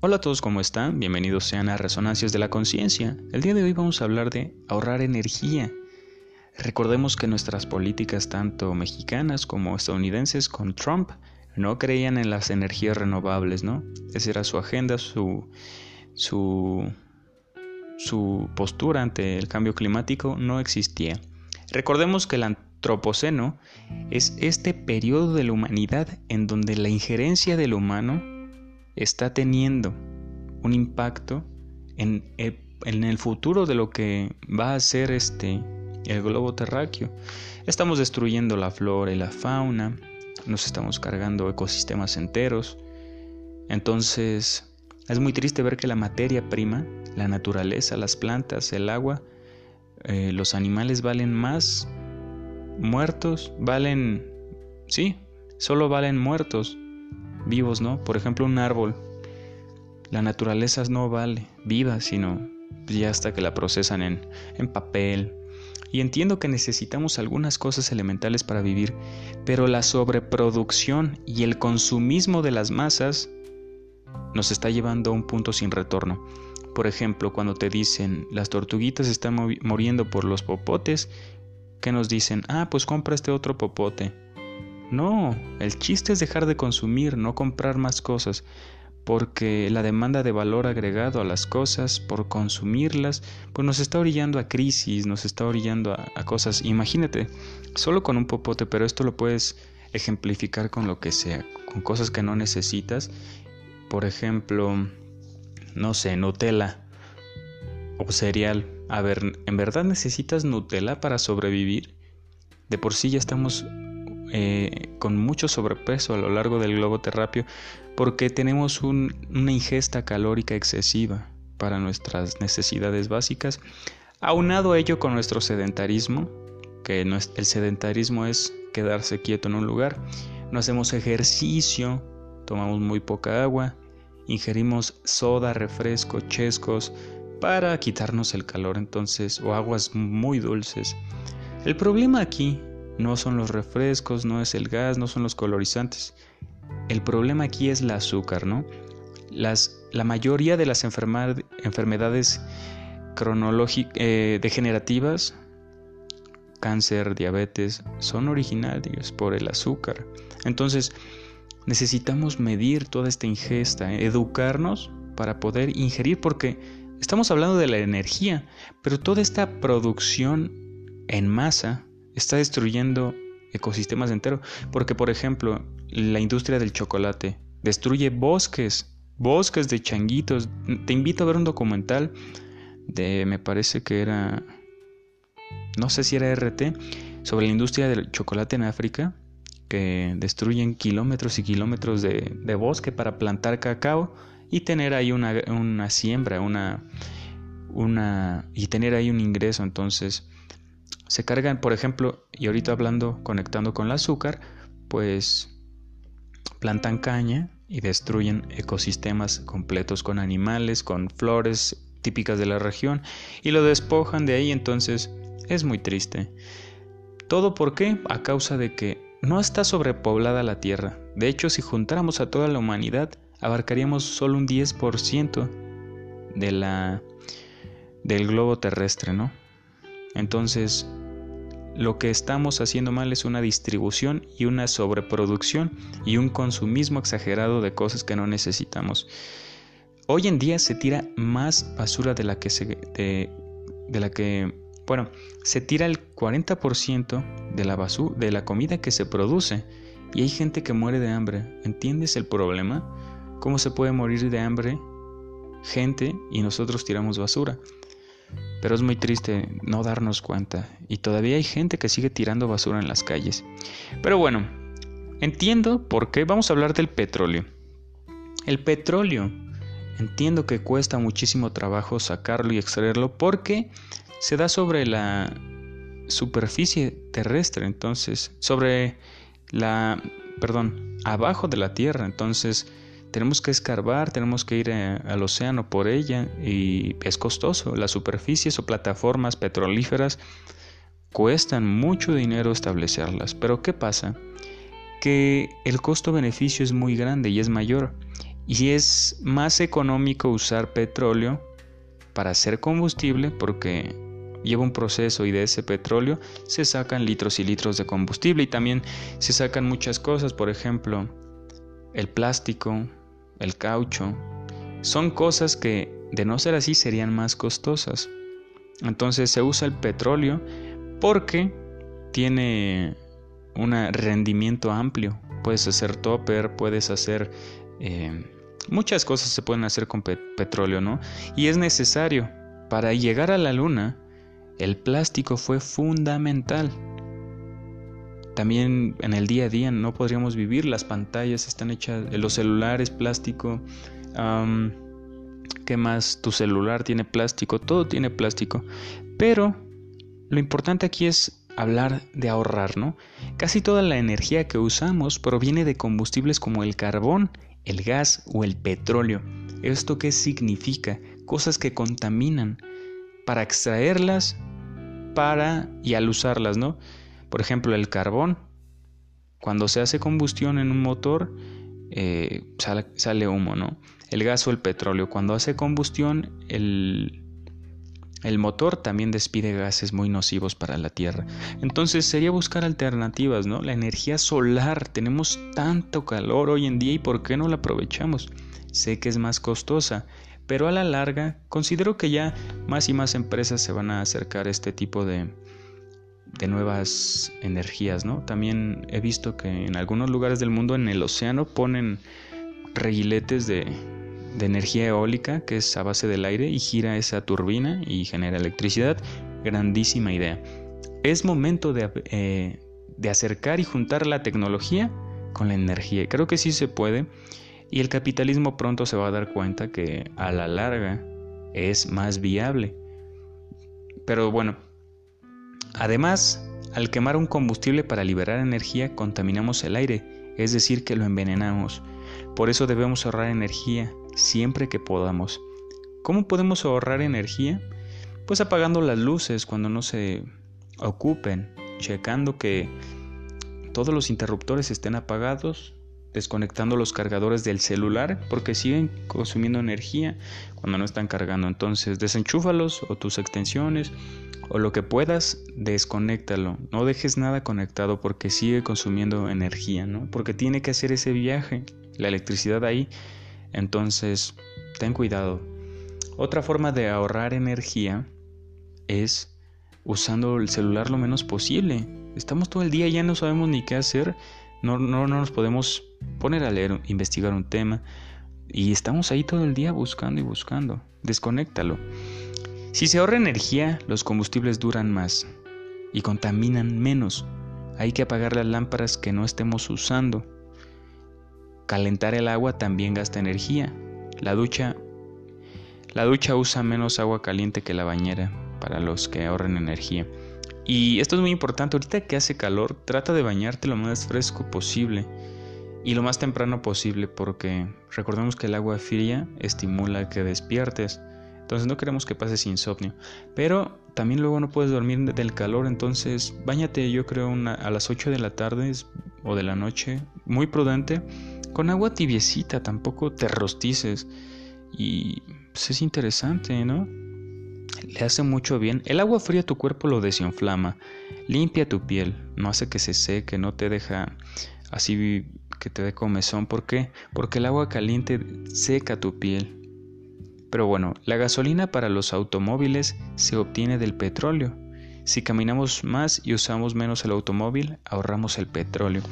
Hola a todos, ¿cómo están? Bienvenidos sean a Resonancias de la Conciencia. El día de hoy vamos a hablar de ahorrar energía. Recordemos que nuestras políticas, tanto mexicanas como estadounidenses, con Trump, no creían en las energías renovables, ¿no? Esa era su agenda, su, su, su postura ante el cambio climático no existía. Recordemos que el antropoceno es este periodo de la humanidad en donde la injerencia del humano está teniendo un impacto en el, futuro de lo que va a ser este el globo terráqueo. Estamos destruyendo la flora y la fauna, nos estamos cargando ecosistemas enteros. Entonces, es muy triste ver que la materia prima, la naturaleza, las plantas, el agua, eh, los animales valen más muertos, valen, sí, solo valen muertos vivos, ¿no? Por ejemplo, un árbol. La naturaleza no vale viva, sino ya hasta que la procesan en, en papel. Y entiendo que necesitamos algunas cosas elementales para vivir, pero la sobreproducción y el consumismo de las masas nos está llevando a un punto sin retorno. Por ejemplo, cuando te dicen las tortuguitas están muriendo por los popotes, que nos dicen, ah, pues compra este otro popote. No, el chiste es dejar de consumir, no comprar más cosas, porque la demanda de valor agregado a las cosas por consumirlas, pues nos está orillando a crisis, nos está orillando a, cosas. Imagínate, solo con un popote, pero esto lo puedes ejemplificar con lo que sea, con cosas que no necesitas. Por ejemplo, no sé, Nutella o cereal. A ver, ¿en verdad necesitas Nutella para sobrevivir? De por sí ya estamos eh, con mucho sobrepeso a lo largo del globo terráqueo porque tenemos una ingesta calórica excesiva para nuestras necesidades básicas, aunado ello con nuestro sedentarismo, que el sedentarismo es quedarse quieto en un lugar, no hacemos ejercicio, tomamos muy poca agua, ingerimos soda, refresco, chescos para quitarnos el calor entonces o aguas muy dulces. El problema aquí no son los refrescos, no es el gas, no son los colorizantes. El problema aquí es el azúcar, ¿no? Las, la mayoría de las enfermedades eh, degenerativas, cáncer, diabetes, son originarias por el azúcar. Entonces, necesitamos medir toda esta ingesta, educarnos para poder ingerir, porque estamos hablando de la energía, pero toda esta producción en masa está destruyendo ecosistemas enteros. Porque, por ejemplo, la industria del chocolate destruye bosques, bosques de changuitos. Te invito a ver un documental de, me parece que era, no sé si era RT, sobre la industria del chocolate en África, que destruyen kilómetros y kilómetros de, de bosque para plantar cacao y tener ahí una, una siembra, una, una, y tener ahí un ingreso. Entonces, se cargan, por ejemplo, y ahorita hablando, conectando con el azúcar, pues plantan caña y destruyen ecosistemas completos con animales, con flores típicas de la región y lo despojan de ahí, entonces es muy triste. ¿Todo por qué? A causa de que no está sobrepoblada la Tierra. De hecho, si juntáramos a toda la humanidad, abarcaríamos solo un 10% de la del globo terrestre, ¿no? Entonces, lo que estamos haciendo mal es una distribución y una sobreproducción y un consumismo exagerado de cosas que no necesitamos. Hoy en día se tira más basura de la que se de, la que bueno, se tira el 40% de la basura de la comida que se produce y hay gente que muere de hambre. ¿Entiendes el problema? ¿Cómo se puede morir de hambre gente y nosotros tiramos basura? Pero es muy triste no darnos cuenta y todavía hay gente que sigue tirando basura en las calles. Pero bueno, entiendo por qué vamos a hablar del petróleo. El petróleo, entiendo que cuesta muchísimo trabajo sacarlo y extraerlo porque se da sobre la superficie terrestre, entonces, sobre la, perdón, abajo de la tierra, entonces tenemos que escarbar, tenemos que ir eh, al océano por ella y es costoso. Las superficies o plataformas petrolíferas cuestan mucho dinero establecerlas. Pero ¿qué pasa? Que el costo-beneficio es muy grande y es mayor. Y es más económico usar petróleo para hacer combustible porque lleva un proceso y de ese petróleo se sacan litros y litros de combustible y también se sacan muchas cosas, por ejemplo, el plástico, el caucho. Son cosas que de no ser así serían más costosas. Entonces se usa el petróleo porque tiene un rendimiento amplio. Puedes hacer topper, puedes hacer... Eh, muchas cosas se pueden hacer con petróleo, ¿no? Y es necesario. Para llegar a la luna, el plástico fue fundamental. También en el día a día no podríamos vivir, las pantallas están hechas, los celulares, plástico. ¿Qué más? Tu celular tiene plástico, todo tiene plástico. Pero lo importante aquí es hablar de ahorrar, ¿no? Casi toda la energía que usamos proviene de combustibles como el carbón, el gas o el petróleo. ¿Esto qué significa? Cosas que contaminan. Para extraerlas, para y al usarlas, ¿no? Por ejemplo, el carbón. Cuando se hace combustión en un motor, eh, sale, humo, ¿no? El gas o el petróleo. Cuando hace combustión, el, el motor también despide gases muy nocivos para la Tierra. Entonces sería buscar alternativas, ¿no? La energía solar, tenemos tanto calor hoy en día y ¿por qué no la aprovechamos? Sé que es más costosa, pero a la larga considero que ya más y más empresas se van a acercar a este tipo de, de nuevas energías, ¿no? También he visto que en algunos lugares del mundo en el océano ponen reguiletes de, de energía eólica que es a base del aire y gira esa turbina y genera electricidad. Grandísima idea. Es momento de, eh, de acercar y juntar la tecnología con la energía. Creo que sí se puede y el capitalismo pronto se va a dar cuenta que a la larga es más viable. Pero bueno, además, al quemar un combustible para liberar energía contaminamos el aire, es decir, que lo envenenamos. Por eso debemos ahorrar energía siempre que podamos. ¿Cómo podemos ahorrar energía? Pues apagando las luces cuando no se ocupen, checando que todos los interruptores estén apagados, desconectando los cargadores del celular porque siguen consumiendo energía cuando no están cargando. Entonces, desenchúfalos o tus extensiones o lo que puedas, desconéctalo. No dejes nada conectado porque sigue consumiendo energía, ¿no? Porque tiene que hacer ese viaje, la electricidad ahí entonces, ten cuidado. Otra forma de ahorrar energía es usando el celular lo menos posible. Estamos todo el día, ya no sabemos ni qué hacer, no, no, no nos podemos poner a leer, investigar un tema y estamos ahí todo el día buscando y buscando. Desconéctalo. Si se ahorra energía, los combustibles duran más y contaminan menos. Hay que apagar las lámparas que no estemos usando. Calentar el agua también gasta energía. La ducha la ducha usa menos agua caliente que la bañera para los que ahorren energía. Y esto es muy importante, ahorita que hace calor, trata de bañarte lo más fresco posible y lo más temprano posible porque recordemos que el agua fría estimula que despiertes. Entonces no queremos que pases insomnio. Pero también luego no puedes dormir del calor, entonces bañate yo creo a las 8 de la tarde o de la noche, muy prudente con agua tibiecita, tampoco te rostices. Y pues, es interesante, ¿no? Le hace mucho bien. El agua fría tu cuerpo lo desinflama, limpia tu piel, no hace que se seque, no te deja así que te dé comezón. ¿Por qué? Porque el agua caliente seca tu piel. Pero bueno, la gasolina para los automóviles se obtiene del petróleo. Si caminamos más y usamos menos el automóvil, ahorramos el petróleo.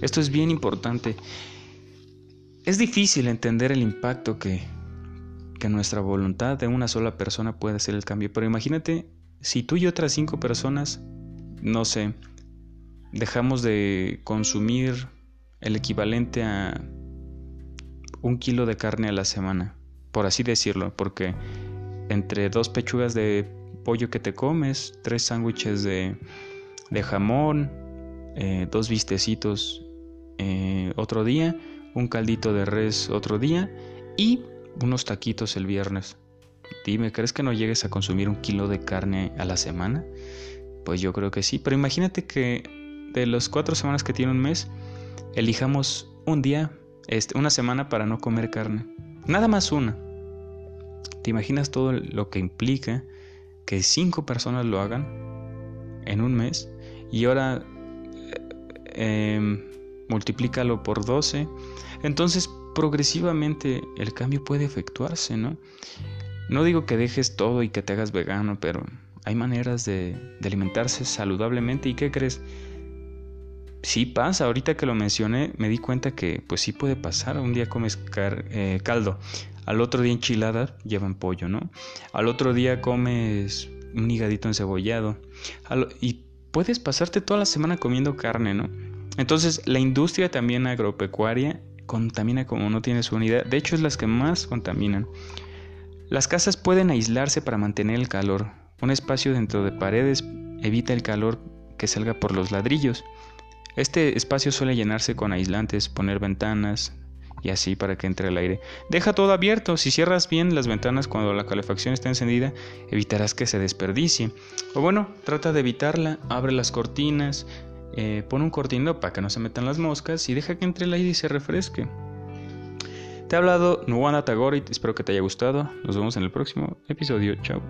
Esto es bien importante. Es difícil entender el impacto que, que nuestra voluntad de una sola persona puede hacer el cambio, pero imagínate si tú y otras cinco personas, no sé, dejamos de consumir el equivalente a un kilo de carne a la semana, por así decirlo, porque entre dos pechugas de pollo que te comes, tres sándwiches de, de jamón, eh, dos vistecitos eh, otro día, un caldito de res otro día y unos taquitos el viernes. Dime, ¿crees que no llegues a consumir un kilo de carne a la semana? Pues yo creo que sí, pero imagínate que de las cuatro semanas que tiene un mes, elijamos un día este, una semana para no comer carne. Nada más una. ¿Te imaginas todo lo que implica que cinco personas lo hagan en un mes? Y ahora eh, em, multiplícalo por 12. Entonces progresivamente el cambio puede efectuarse, ¿no? No digo que dejes todo y que te hagas vegano, pero hay maneras de, alimentarse saludablemente. ¿Y qué crees? Sí pasa, ahorita que lo mencioné me di cuenta que pues sí puede pasar. Un día comes eh, caldo, al otro día enchiladas llevan pollo, ¿no? Al otro día comes un higadito encebollado. y puedes pasarte toda la semana comiendo carne, ¿no? Entonces la industria también agropecuaria contamina como no tienes unidad. De hecho es las que más contaminan. Las casas pueden aislarse para mantener el calor. Un espacio dentro de paredes evita el calor que salga por los ladrillos. Este espacio suele llenarse con aislantes, poner ventanas y así para que entre el aire. Deja todo abierto. Si cierras bien las ventanas cuando la calefacción está encendida, evitarás que se desperdicie. O bueno, trata de evitarla. Abre las cortinas, eh, pon un cortinado para que no se metan las moscas y deja que entre el aire y se refresque. Te ha hablado Nuwana Tagorit, espero que te haya gustado. Nos vemos en el próximo episodio. Chao.